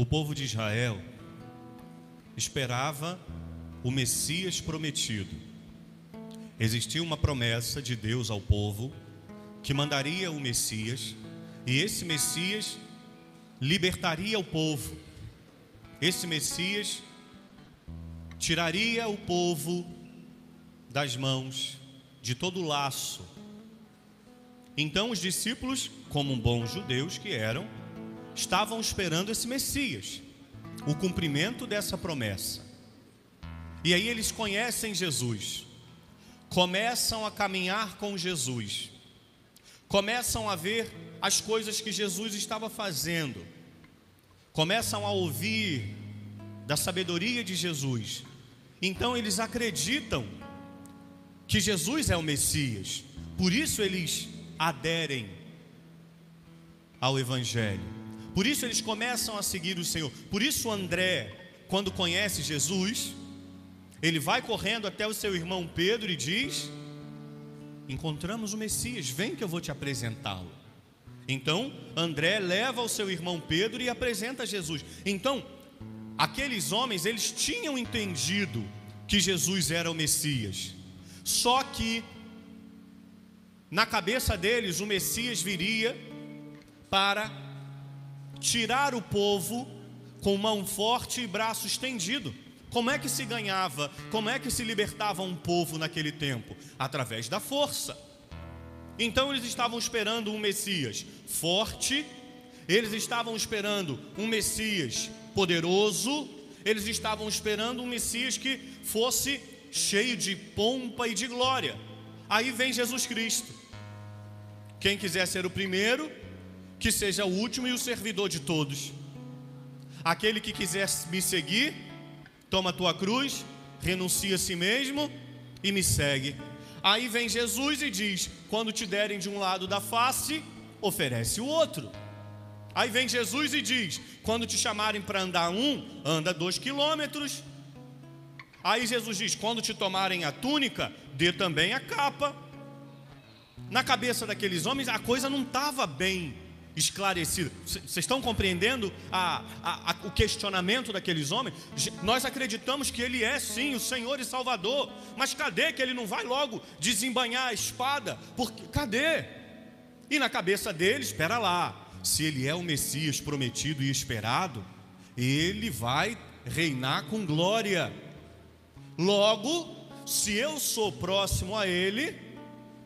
o povo de Israel esperava o Messias prometido. Existia uma promessa de Deus ao povo que mandaria o Messias, e esse Messias libertaria o povo. Esse Messias tiraria o povo das mãos de todo laço. Então os discípulos, como bons judeus que eram, estavam esperando esse Messias, o cumprimento dessa promessa. E aí eles conhecem Jesus, começam a caminhar com Jesus, começam a ver as coisas que Jesus estava fazendo, começam a ouvir da sabedoria de Jesus. Então eles acreditam que Jesus é o Messias, por isso eles aderem ao Evangelho, por isso eles começam a seguir o Senhor. Por isso André, quando conhece Jesus, ele vai correndo até o seu irmão Pedro e diz: Encontramos o Messias, vem que eu vou te apresentá-lo. Então André leva o seu irmão Pedro e apresenta Jesus. Então, aqueles homens, eles tinham entendido que Jesus era o Messias. Só que na cabeça deles o Messias viria para tirar o povo com mão forte e braço estendido. Como é que se ganhava, como é que se libertava um povo naquele tempo? Através da força. Então eles estavam esperando um Messias forte, eles estavam esperando um Messias poderoso, eles estavam esperando um Messias que fosse cheio de pompa e de glória. Aí vem Jesus Cristo. Quem quiser ser o primeiro, que seja o último e o servidor de todos. Aquele que quiser me seguir, toma a tua cruz, renuncia a si mesmo e me segue. Aí vem Jesus e diz: quando te derem de um lado da face, oferece o outro. Aí vem Jesus e diz: quando te chamarem para andar um, anda dois quilômetros. Aí Jesus diz: quando te tomarem a túnica, dê também a capa. Na cabeça daqueles homens a coisa não estava bem esclarecida. Vocês estão compreendendo a, a, a, o questionamento daqueles homens? Nós acreditamos que Ele é sim o Senhor e Salvador, mas cadê que Ele não vai logo desembanhar a espada? Porque cadê? E na cabeça deles, espera lá, se Ele é o Messias prometido e esperado, Ele vai reinar com glória. Logo, se eu sou próximo a Ele,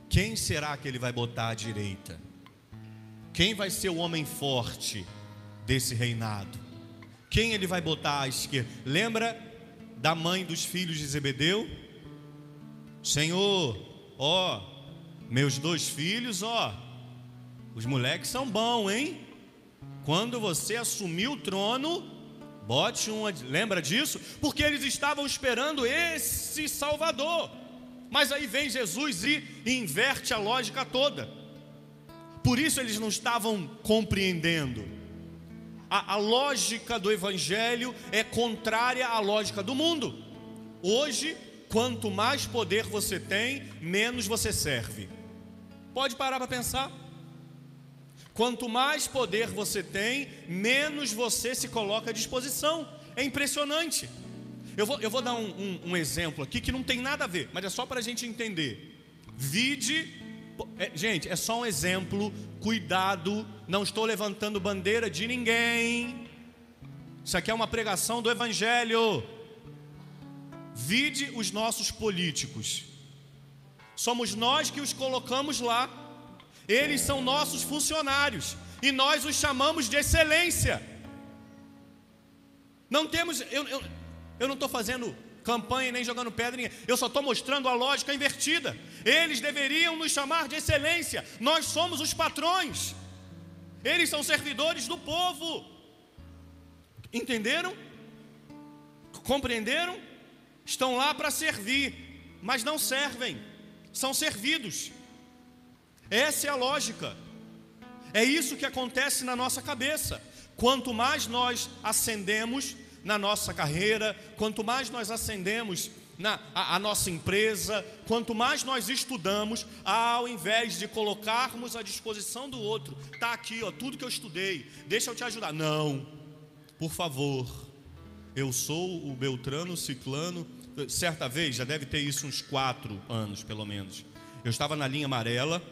quem será que Ele vai botar à direita? Quem vai ser o homem forte desse reinado? Quem Ele vai botar à esquerda? Lembra da mãe dos filhos de Zebedeu? Senhor, ó, meus dois filhos, ó, os moleques são bons, hein? Quando você assumir o trono, bote uma. Lembra disso? Porque eles estavam esperando esse Salvador. Mas aí vem Jesus e inverte a lógica toda. Por isso eles não estavam compreendendo. A, a, lógica do Evangelho é contrária à lógica do mundo. Hoje, quanto mais poder você tem, menos você serve. Pode parar para pensar. Quanto mais poder você tem, menos você se coloca à disposição. É impressionante. Eu vou, eu vou dar um, um, um exemplo aqui que não tem nada a ver, mas é só para a gente entender. Vide, é, gente, é só um exemplo. Cuidado, não estou levantando bandeira de ninguém. Isso aqui é uma pregação do Evangelho. Vide os nossos políticos. Somos nós que os colocamos lá. Eles são nossos funcionários e nós os chamamos de excelência. Não temos, eu, eu, eu não estou fazendo campanha nem jogando pedra, eu só estou mostrando a lógica invertida. Eles deveriam nos chamar de excelência, nós somos os patrões, eles são servidores do povo. Entenderam? Compreenderam? Estão lá para servir, mas não servem, são servidos. Essa é a lógica. É isso que acontece na nossa cabeça. Quanto mais nós ascendemos na nossa carreira, quanto mais nós ascendemos na a, a, nossa empresa, quanto mais nós estudamos, ao invés de colocarmos à disposição do outro, tá aqui, ó, tudo que eu estudei, deixa eu te ajudar. Não. por favor, eu sou o Beltrano Ciclano. Certa vez, já deve ter isso uns quatro anos pelo menos. Eu estava na linha amarela,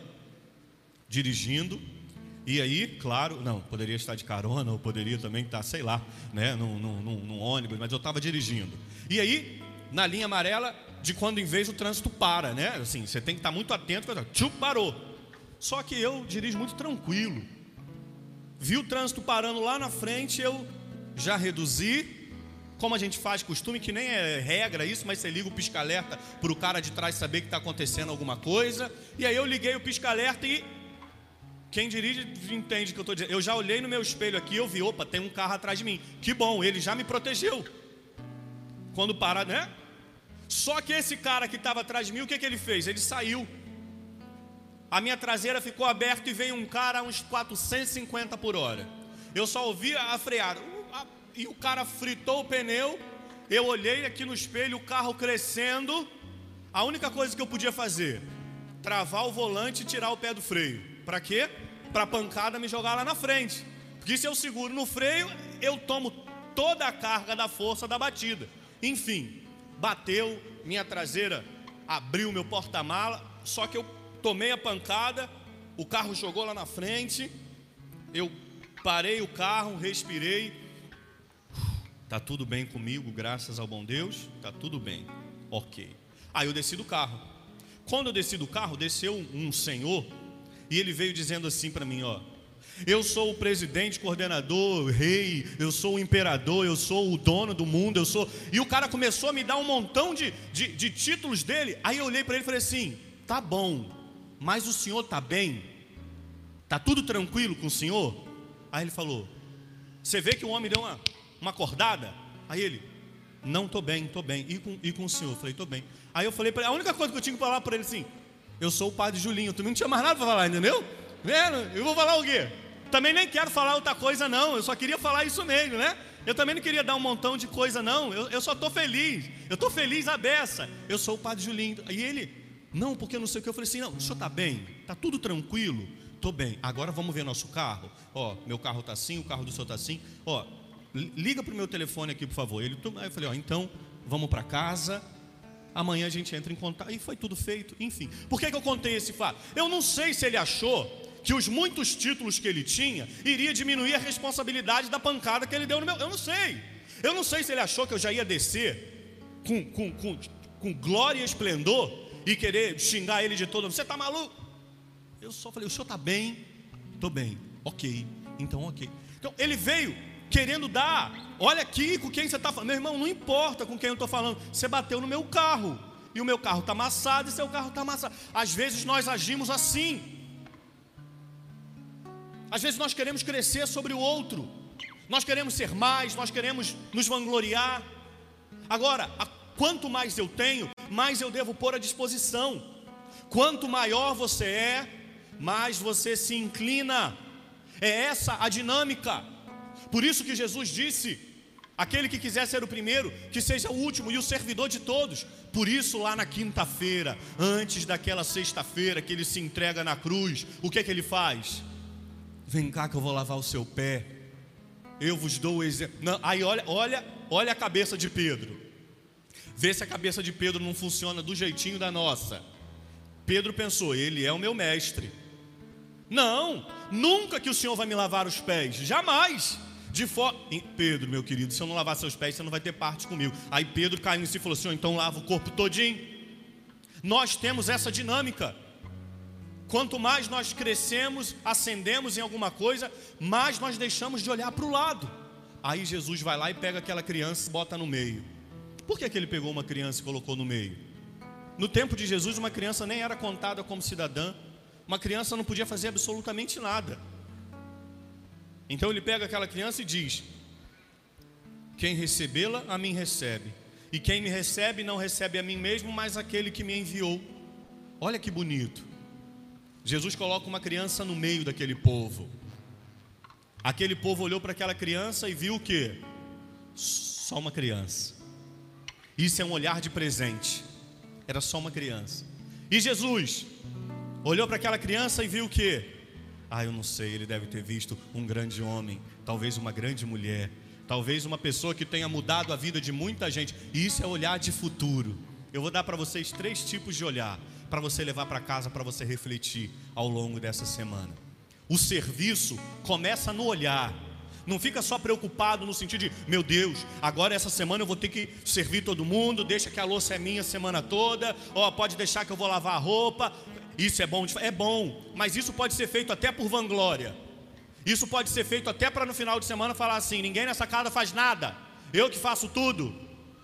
dirigindo, e aí, claro, não, poderia estar de carona, ou poderia também estar, sei lá, né, num, num, num ônibus, mas eu estava dirigindo. E aí, na linha amarela, de quando em vez o trânsito para, né? Assim, você tem que estar muito atento, tchup, parou. Só que eu dirijo muito tranquilo. Vi o trânsito parando lá na frente, eu já reduzi, como a gente faz costume, que nem é regra isso, mas você liga o pisca-alerta para o cara de trás saber que está acontecendo alguma coisa. E aí eu liguei o pisca-alerta e quem dirige entende o que eu estou dizendo. Eu já olhei no meu espelho aqui, eu vi, opa, tem um carro atrás de mim. Que bom, ele já me protegeu. Quando parar, né? Só que esse cara que estava atrás de mim, o que, que ele fez? Ele saiu. A minha traseira ficou aberta e veio um cara a uns 450 por hora. Eu só ouvi a frear. E o cara fritou o pneu. Eu olhei aqui no espelho, o carro crescendo. A única coisa que eu podia fazer, travar o volante e tirar o pé do freio. Para quê? Para a pancada me jogar lá na frente. Porque se eu seguro no freio, eu tomo toda a carga da força da batida. Enfim, bateu, minha traseira abriu meu porta-mala, só que eu tomei a pancada, o carro jogou lá na frente, eu parei o carro, respirei. Tá tudo bem comigo, graças ao bom Deus, tá tudo bem. OK. Aí eu desci do carro. Quando eu desci do carro, desceu um senhor e ele veio dizendo assim para mim, ó: eu sou o presidente, coordenador, rei, eu sou o imperador, eu sou o dono do mundo, eu sou. E o cara começou a me dar um montão de, de, de títulos dele. Aí eu olhei para ele e falei assim: tá bom, mas o senhor tá bem? Tá tudo tranquilo com o senhor? Aí ele falou: você vê que o homem deu uma, uma acordada? Aí ele: não tô bem, tô bem. E com, e com o senhor? Eu falei: tô bem. Aí eu falei para ele: a única coisa que eu tinha que falar para ele assim: eu sou o padre Julinho. Tu não tinha mais nada para falar, entendeu? Vendo? Eu vou falar o quê? Também nem quero falar outra coisa, não. Eu só queria falar isso mesmo, né? Eu também não queria dar um montão de coisa, não. Eu, eu só estou feliz. Eu estou feliz a beça. Eu sou o padre Julinho. E ele, não, porque não sei o que. Eu falei assim: não, o senhor está bem? Está tudo tranquilo? Estou bem. Agora vamos ver nosso carro. Ó, meu carro está assim, o carro do senhor está assim. Ó, liga para o meu telefone aqui, por favor. Ele, aí eu falei: ó, então vamos para casa Amanhã a gente entra em contato. E foi tudo feito, enfim. Por que, que eu contei esse fato? Eu não sei se ele achou que os muitos títulos que ele tinha iria diminuir a responsabilidade da pancada que ele deu no meu. Eu não sei. Eu não sei se ele achou que eu já ia descer com, com, com, com glória e esplendor e querer xingar ele de todo. Você está maluco? Eu só falei, o senhor está bem? Estou bem. Ok. Então, ok. Então, ele veio querendo dar. Olha aqui com quem você está falando. Meu irmão, não importa com quem eu estou falando. Você bateu no meu carro. E o meu carro está amassado e seu carro está amassado. Às vezes nós agimos assim. Às vezes nós queremos crescer sobre o outro. Nós queremos ser mais, nós queremos nos vangloriar. Agora, quanto mais eu tenho, mais eu devo pôr à disposição. Quanto maior você é, mais você se inclina. É essa a dinâmica. Por isso que Jesus disse: aquele que quiser ser o primeiro, que seja o último e o servidor de todos. Por isso, lá na quinta-feira, antes daquela sexta-feira que ele se entrega na cruz, o que é que ele faz? Vem cá que eu vou lavar o seu pé. Eu vos dou o exemplo. aí olha, olha, olha a cabeça de Pedro. Vê se a cabeça de Pedro não funciona do jeitinho da nossa. Pedro pensou: ele é o meu mestre. Não, nunca que o Senhor vai me lavar os pés, jamais. De forma. Pedro, meu querido, se eu não lavar seus pés, você não vai ter parte comigo. Aí Pedro caiu em si e falou assim: então lava o corpo todinho. Nós temos essa dinâmica. Quanto mais nós crescemos, ascendemos em alguma coisa, mais nós deixamos de olhar para o lado. Aí Jesus vai lá e pega aquela criança e bota no meio. Por que, que ele pegou uma criança e colocou no meio? No tempo de Jesus, uma criança nem era contada como cidadã, uma criança não podia fazer absolutamente nada. Então ele pega aquela criança e diz: Quem recebê-la, a mim recebe. E quem me recebe, não recebe a mim mesmo, mas aquele que me enviou. Olha que bonito. Jesus coloca uma criança no meio daquele povo. Aquele povo olhou para aquela criança e viu o que? Só uma criança. Isso é um olhar de presente. Era só uma criança. E Jesus olhou para aquela criança e viu o que? Ah, eu não sei, ele deve ter visto um grande homem, talvez uma grande mulher, talvez uma pessoa que tenha mudado a vida de muita gente. E isso é olhar de futuro. Eu vou dar para vocês três tipos de olhar para você levar para casa, para você refletir ao longo dessa semana. O serviço começa no olhar. Não fica só preocupado no sentido de, meu Deus, agora essa semana eu vou ter que servir todo mundo, deixa que a louça é minha a semana toda, ó, pode deixar que eu vou lavar a roupa. Isso é bom, é bom, mas isso pode ser feito até por vanglória. Isso pode ser feito até para no final de semana falar assim: ninguém nessa casa faz nada, eu que faço tudo.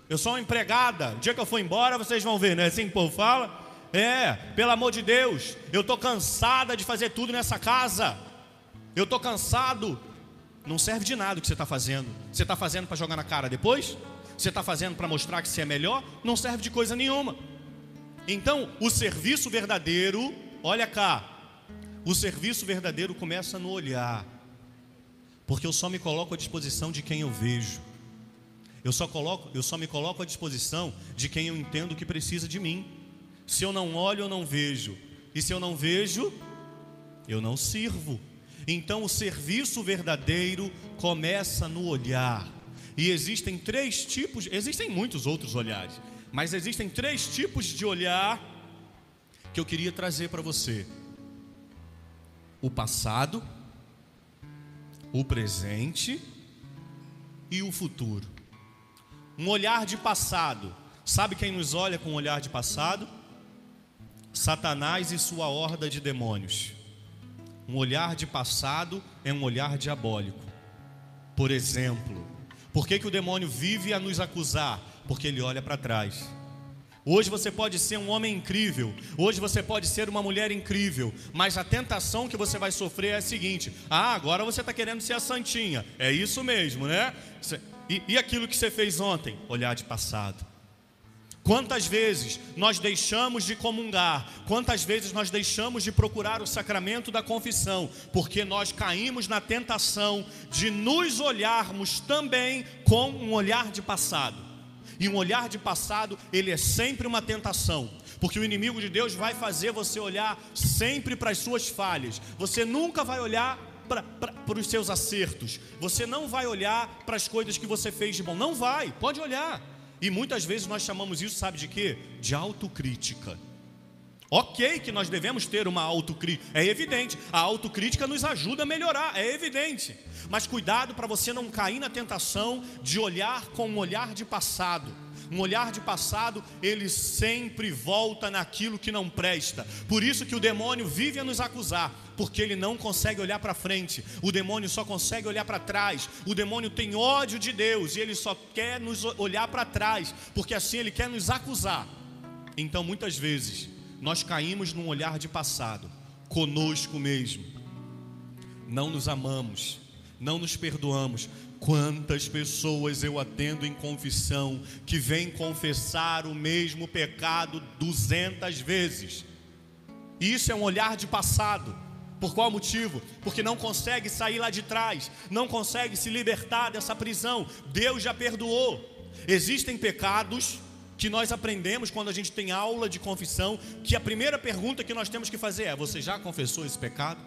Eu sou uma empregada. O dia que eu for embora, vocês vão ver, né? Assim que o povo fala. É, pelo amor de Deus, eu estou cansada de fazer tudo nessa casa. Eu estou cansado. Não serve de nada o que você está fazendo. Você está fazendo para jogar na cara depois? Você está fazendo para mostrar que você é melhor? Não serve de coisa nenhuma. Então, o serviço verdadeiro, olha cá, o serviço verdadeiro começa no olhar, porque eu só me coloco à disposição de quem eu vejo. Eu só, coloco, eu só me coloco à disposição de quem eu entendo que precisa de mim. Se eu não olho, eu não vejo. E se eu não vejo, eu não sirvo. Então o serviço verdadeiro começa no olhar. E existem três tipos, existem muitos outros olhares, mas existem três tipos de olhar que eu queria trazer para você: o passado, o presente e o futuro. Um olhar de passado. Sabe quem nos olha com um olhar de passado? Satanás e sua horda de demônios. Um olhar de passado é um olhar diabólico. Por exemplo, por que, que o demônio vive a nos acusar? Porque ele olha para trás. Hoje você pode ser um homem incrível, hoje você pode ser uma mulher incrível, mas a tentação que você vai sofrer é a seguinte: ah, agora você está querendo ser a santinha, é isso mesmo, né? E, e aquilo que você fez ontem? Olhar de passado. Quantas vezes nós deixamos de comungar, quantas vezes nós deixamos de procurar o sacramento da confissão, porque nós caímos na tentação de nos olharmos também com um olhar de passado. E um olhar de passado, ele é sempre uma tentação, porque o inimigo de Deus vai fazer você olhar sempre para as suas falhas, você nunca vai olhar para os seus acertos, você não vai olhar para as coisas que você fez de bom, não vai, pode olhar. E muitas vezes nós chamamos isso, sabe de quê? De autocrítica. Ok que nós devemos ter uma autocrítica, é evidente. A autocrítica nos ajuda a melhorar, é evidente. Mas cuidado para você não cair na tentação de olhar com um olhar de passado um olhar de passado, ele sempre volta naquilo que não presta. Por isso que o demônio vive a nos acusar, porque ele não consegue olhar para frente. O demônio só consegue olhar para trás. O demônio tem ódio de Deus e ele só quer nos olhar para trás, porque assim ele quer nos acusar. Então, muitas vezes, nós caímos num olhar de passado, conosco mesmo. Não nos amamos, não nos perdoamos, Quantas pessoas eu atendo em confissão que vêm confessar o mesmo pecado duzentas vezes? Isso é um olhar de passado. Por qual motivo? Porque não consegue sair lá de trás, não consegue se libertar dessa prisão. Deus já perdoou. Existem pecados que nós aprendemos quando a gente tem aula de confissão, que a primeira pergunta que nós temos que fazer é: você já confessou esse pecado?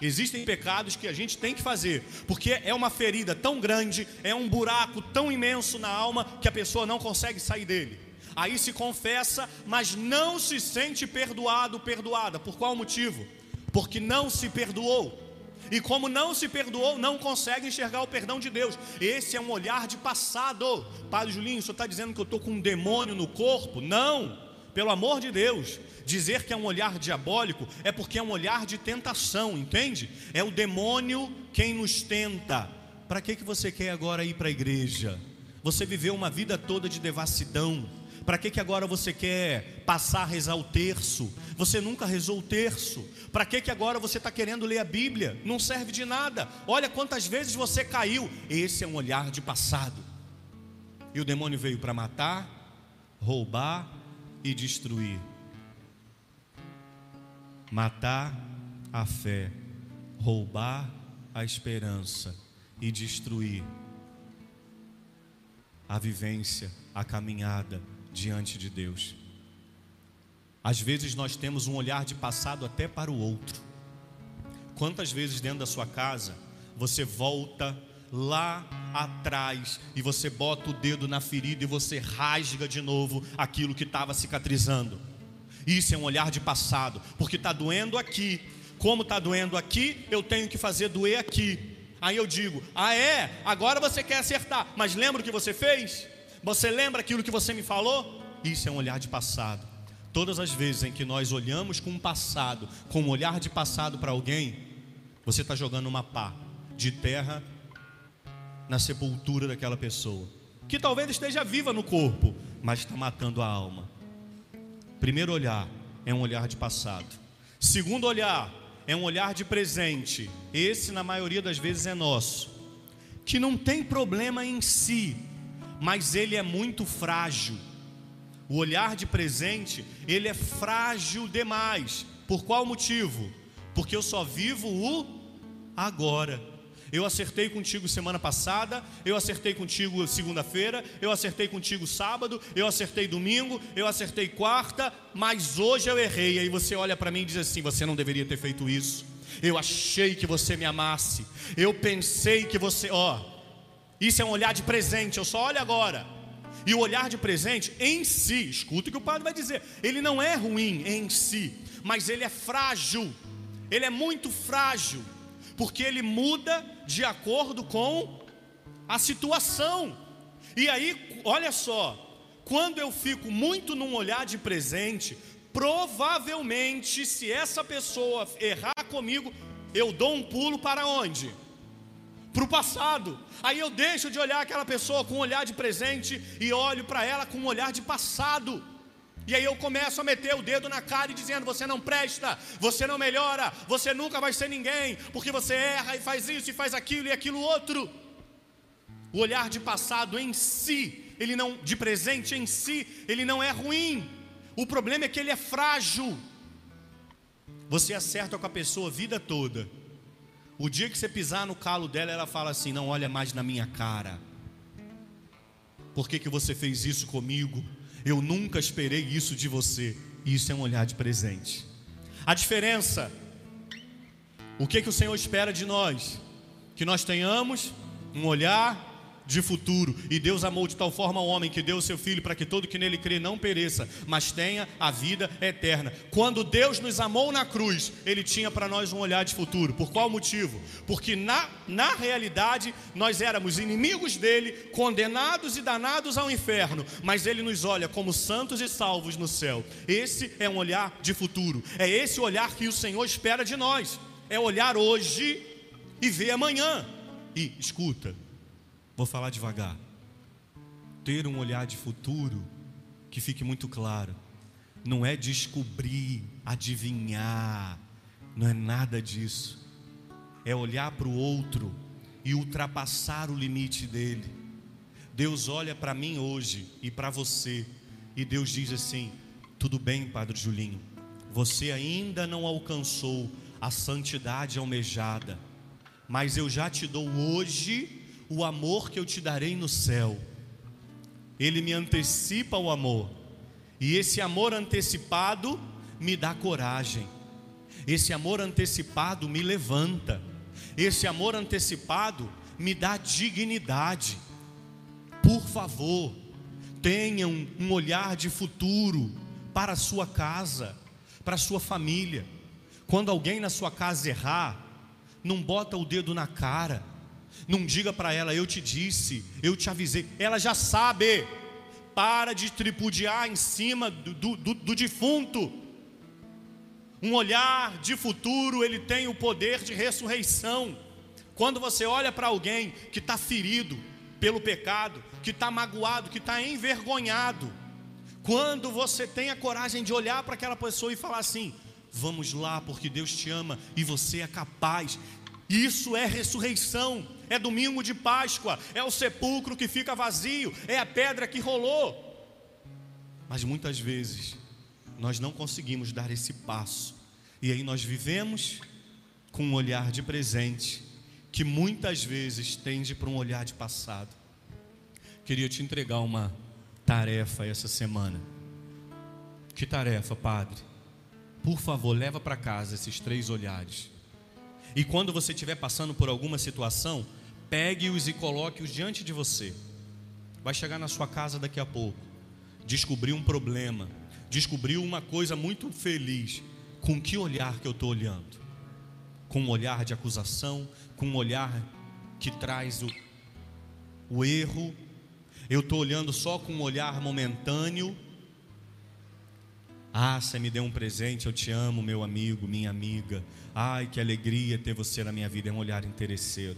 Existem pecados que a gente tem que fazer, porque é uma ferida tão grande, é um buraco tão imenso na alma que a pessoa não consegue sair dele. Aí se confessa, mas não se sente perdoado, perdoada. Por qual motivo? Porque não se perdoou. E como não se perdoou, não consegue enxergar o perdão de Deus. Esse é um olhar de passado. Padre Julinho, senhor está dizendo que eu estou com um demônio no corpo? Não, pelo amor de Deus. Dizer que é um olhar diabólico é porque é um olhar de tentação, entende? É o demônio quem nos tenta. Para que, que você quer agora ir para a igreja? Você viveu uma vida toda de devassidão. Para que, que agora você quer passar a rezar o terço? Você nunca rezou o terço. Para que, que agora você está querendo ler a Bíblia? Não serve de nada. Olha quantas vezes você caiu. Esse é um olhar de passado. E o demônio veio para matar, roubar e destruir matar a fé, roubar a esperança e destruir a vivência, a caminhada diante de Deus. Às vezes nós temos um olhar de passado até para o outro. Quantas vezes dentro da sua casa você volta lá atrás e você bota o dedo na ferida e você rasga de novo aquilo que estava cicatrizando. Isso é um olhar de passado, porque está doendo aqui. Como está doendo aqui, eu tenho que fazer doer aqui. Aí eu digo: Ah, é? Agora você quer acertar, mas lembra o que você fez? Você lembra aquilo que você me falou? Isso é um olhar de passado. Todas as vezes em que nós olhamos com um passado, com um olhar de passado para alguém, você está jogando uma pá de terra na sepultura daquela pessoa, que talvez esteja viva no corpo, mas está matando a alma. Primeiro olhar é um olhar de passado. Segundo olhar é um olhar de presente. Esse, na maioria das vezes, é nosso. Que não tem problema em si, mas ele é muito frágil. O olhar de presente, ele é frágil demais. Por qual motivo? Porque eu só vivo o agora. Eu acertei contigo semana passada, eu acertei contigo segunda-feira, eu acertei contigo sábado, eu acertei domingo, eu acertei quarta, mas hoje eu errei. Aí você olha para mim e diz assim: você não deveria ter feito isso. Eu achei que você me amasse. Eu pensei que você, ó, isso é um olhar de presente. Eu só olho agora. E o olhar de presente em si, escuta o que o padre vai dizer. Ele não é ruim em si, mas ele é frágil. Ele é muito frágil porque ele muda de acordo com a situação. E aí, olha só, quando eu fico muito num olhar de presente, provavelmente, se essa pessoa errar comigo, eu dou um pulo para onde? Para o passado. Aí eu deixo de olhar aquela pessoa com um olhar de presente e olho para ela com um olhar de passado. E aí eu começo a meter o dedo na cara e dizendo: você não presta, você não melhora, você nunca vai ser ninguém, porque você erra e faz isso e faz aquilo e aquilo outro. O olhar de passado em si, ele não de presente em si, ele não é ruim. O problema é que ele é frágil. Você acerta com a pessoa a vida toda. O dia que você pisar no calo dela, ela fala assim: "Não olha mais na minha cara. Por que que você fez isso comigo?" Eu nunca esperei isso de você. Isso é um olhar de presente. A diferença, o que, que o Senhor espera de nós? Que nós tenhamos um olhar de futuro. E Deus amou de tal forma o homem que deu o seu filho para que todo que nele crê não pereça, mas tenha a vida eterna. Quando Deus nos amou na cruz, ele tinha para nós um olhar de futuro. Por qual motivo? Porque na, na realidade nós éramos inimigos dele, condenados e danados ao inferno, mas ele nos olha como santos e salvos no céu. Esse é um olhar de futuro. É esse olhar que o Senhor espera de nós. É olhar hoje e ver amanhã. E escuta, Vou falar devagar. Ter um olhar de futuro que fique muito claro. Não é descobrir, adivinhar, não é nada disso. É olhar para o outro e ultrapassar o limite dele. Deus olha para mim hoje e para você, e Deus diz assim: tudo bem, Padre Julinho, você ainda não alcançou a santidade almejada, mas eu já te dou hoje o amor que eu te darei no céu. Ele me antecipa o amor, e esse amor antecipado me dá coragem, esse amor antecipado me levanta, esse amor antecipado me dá dignidade. Por favor, tenham um olhar de futuro para a sua casa, para a sua família. Quando alguém na sua casa errar, não bota o dedo na cara, não diga para ela, eu te disse, eu te avisei. Ela já sabe. Para de tripudiar em cima do, do, do, defunto. Um olhar de futuro, ele tem o poder de ressurreição. Quando você olha para alguém que está ferido pelo pecado, que está magoado, que está envergonhado, quando você tem a coragem de olhar para aquela pessoa e falar assim: vamos lá, porque Deus te ama e você é capaz, isso é ressurreição é domingo de Páscoa, é o sepulcro que fica vazio, é a pedra que rolou. Mas muitas vezes nós não conseguimos dar esse passo, e aí nós vivemos com um olhar de presente, que muitas vezes tende para um olhar de passado. Queria te entregar uma tarefa essa semana. Que tarefa, Padre? Por favor, leva para casa esses três olhares. E quando você estiver passando por alguma situação, pegue-os e coloque-os diante de você. Vai chegar na sua casa daqui a pouco, descobrir um problema, descobrir uma coisa muito feliz. Com que olhar que eu estou olhando? Com um olhar de acusação, com um olhar que traz o, o erro. Eu estou olhando só com um olhar momentâneo. Ah, você me deu um presente, eu te amo, meu amigo, minha amiga. Ai, que alegria ter você na minha vida. É um olhar interesseiro.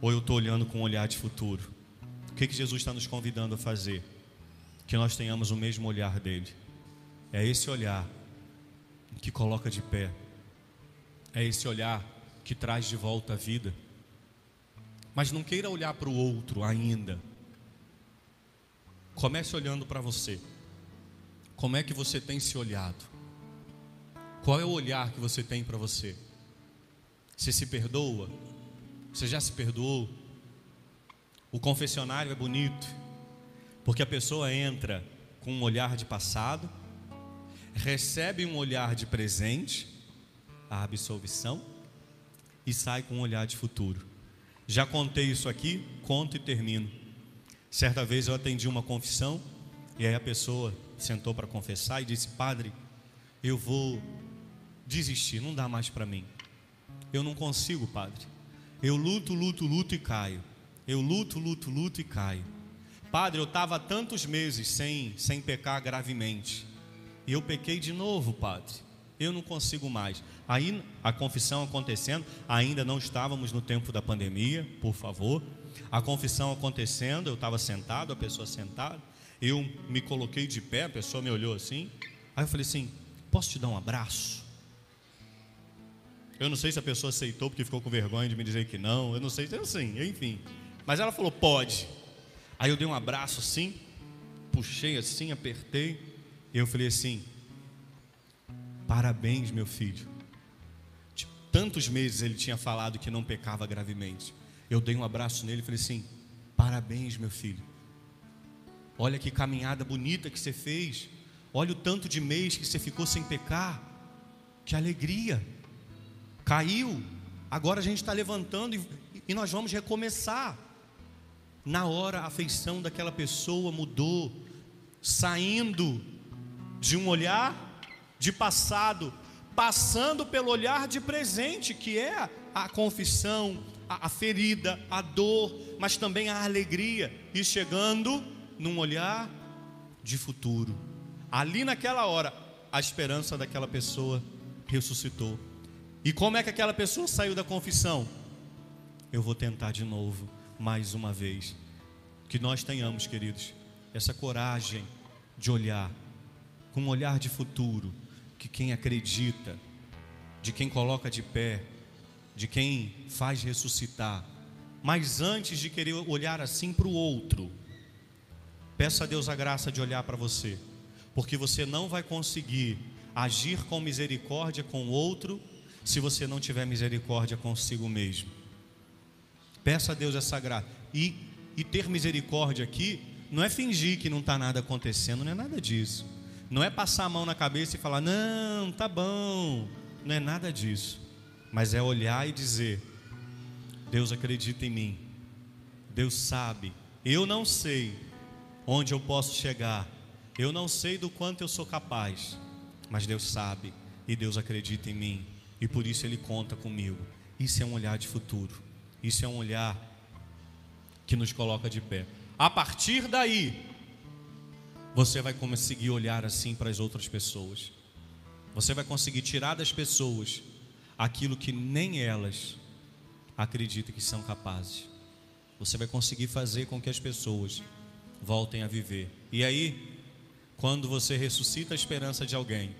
Ou eu estou olhando com um olhar de futuro. O que, que Jesus está nos convidando a fazer? Que nós tenhamos o mesmo olhar dele. É esse olhar que coloca de pé. É esse olhar que traz de volta a vida. Mas não queira olhar para o outro ainda. Comece olhando para você. Como é que você tem se olhado? Qual é o olhar que você tem para você? Você se perdoa? Você já se perdoou? O confessionário é bonito, porque a pessoa entra com um olhar de passado, recebe um olhar de presente, a absolvição, e sai com um olhar de futuro. Já contei isso aqui, conto e termino. Certa vez eu atendi uma confissão, e aí a pessoa sentou para confessar e disse: Padre, eu vou desistir, não dá mais para mim. Eu não consigo, Padre. Eu luto, luto, luto e caio. Eu luto, luto, luto e caio. Padre, eu estava tantos meses sem, sem pecar gravemente. E eu pequei de novo, Padre. Eu não consigo mais. Aí a confissão acontecendo, ainda não estávamos no tempo da pandemia, por favor. A confissão acontecendo, eu estava sentado, a pessoa sentada. Eu me coloquei de pé, a pessoa me olhou assim. Aí eu falei assim: Posso te dar um abraço? Eu não sei se a pessoa aceitou porque ficou com vergonha de me dizer que não. Eu não sei, eu sim, enfim. Mas ela falou: pode. Aí eu dei um abraço assim, puxei assim, apertei. E eu falei assim: parabéns, meu filho. De tantos meses ele tinha falado que não pecava gravemente. Eu dei um abraço nele e falei assim: parabéns, meu filho. Olha que caminhada bonita que você fez. Olha o tanto de mês que você ficou sem pecar. Que alegria caiu, agora a gente está levantando e, e nós vamos recomeçar. Na hora a afeição daquela pessoa mudou, saindo de um olhar de passado, passando pelo olhar de presente, que é a confissão, a, a ferida, a dor, mas também a alegria, e chegando num olhar de futuro. Ali naquela hora, a esperança daquela pessoa ressuscitou. E como é que aquela pessoa saiu da confissão? Eu vou tentar de novo, mais uma vez. Que nós tenhamos, queridos, essa coragem de olhar, com um olhar de futuro, que quem acredita, de quem coloca de pé, de quem faz ressuscitar, mas antes de querer olhar assim para o outro, peça a Deus a graça de olhar para você, porque você não vai conseguir agir com misericórdia com o outro se você não tiver misericórdia consigo mesmo. Peça a Deus essa graça. E, e ter misericórdia aqui não é fingir que não está nada acontecendo, não é nada disso. Não é passar a mão na cabeça e falar, não, tá bom. Não é nada disso. Mas é olhar e dizer: Deus acredita em mim. Deus sabe. Eu não sei onde eu posso chegar. Eu não sei do quanto eu sou capaz. Mas Deus sabe e Deus acredita em mim e por isso Ele conta comigo. Isso é um olhar de futuro, isso é um olhar que nos coloca de pé. A partir daí, você vai conseguir olhar assim para as outras pessoas. Você vai conseguir tirar das pessoas aquilo que nem elas acreditam que são capazes. Você vai conseguir fazer com que as pessoas voltem a viver. E aí, quando você ressuscita a esperança de alguém,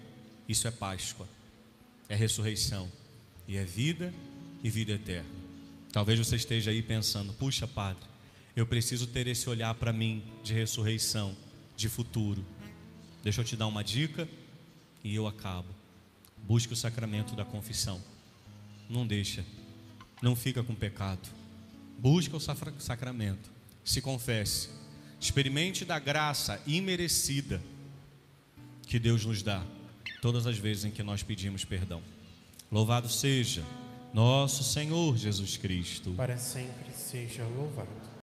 isso é Páscoa é ressurreição e é vida e vida eterna. Talvez você esteja aí pensando: puxa, Padre, eu preciso ter esse olhar para mim de ressurreição, de futuro. Deixa eu te dar uma dica e eu acabo. Busque o sacramento da confissão. Não deixa, não fica com pecado. Busque o sacramento, se confesse, experimente da graça imerecida que Deus nos dá todas as vezes em que nós pedimos perdão. Louvado seja nosso Senhor Jesus Cristo. Para sempre seja louvado.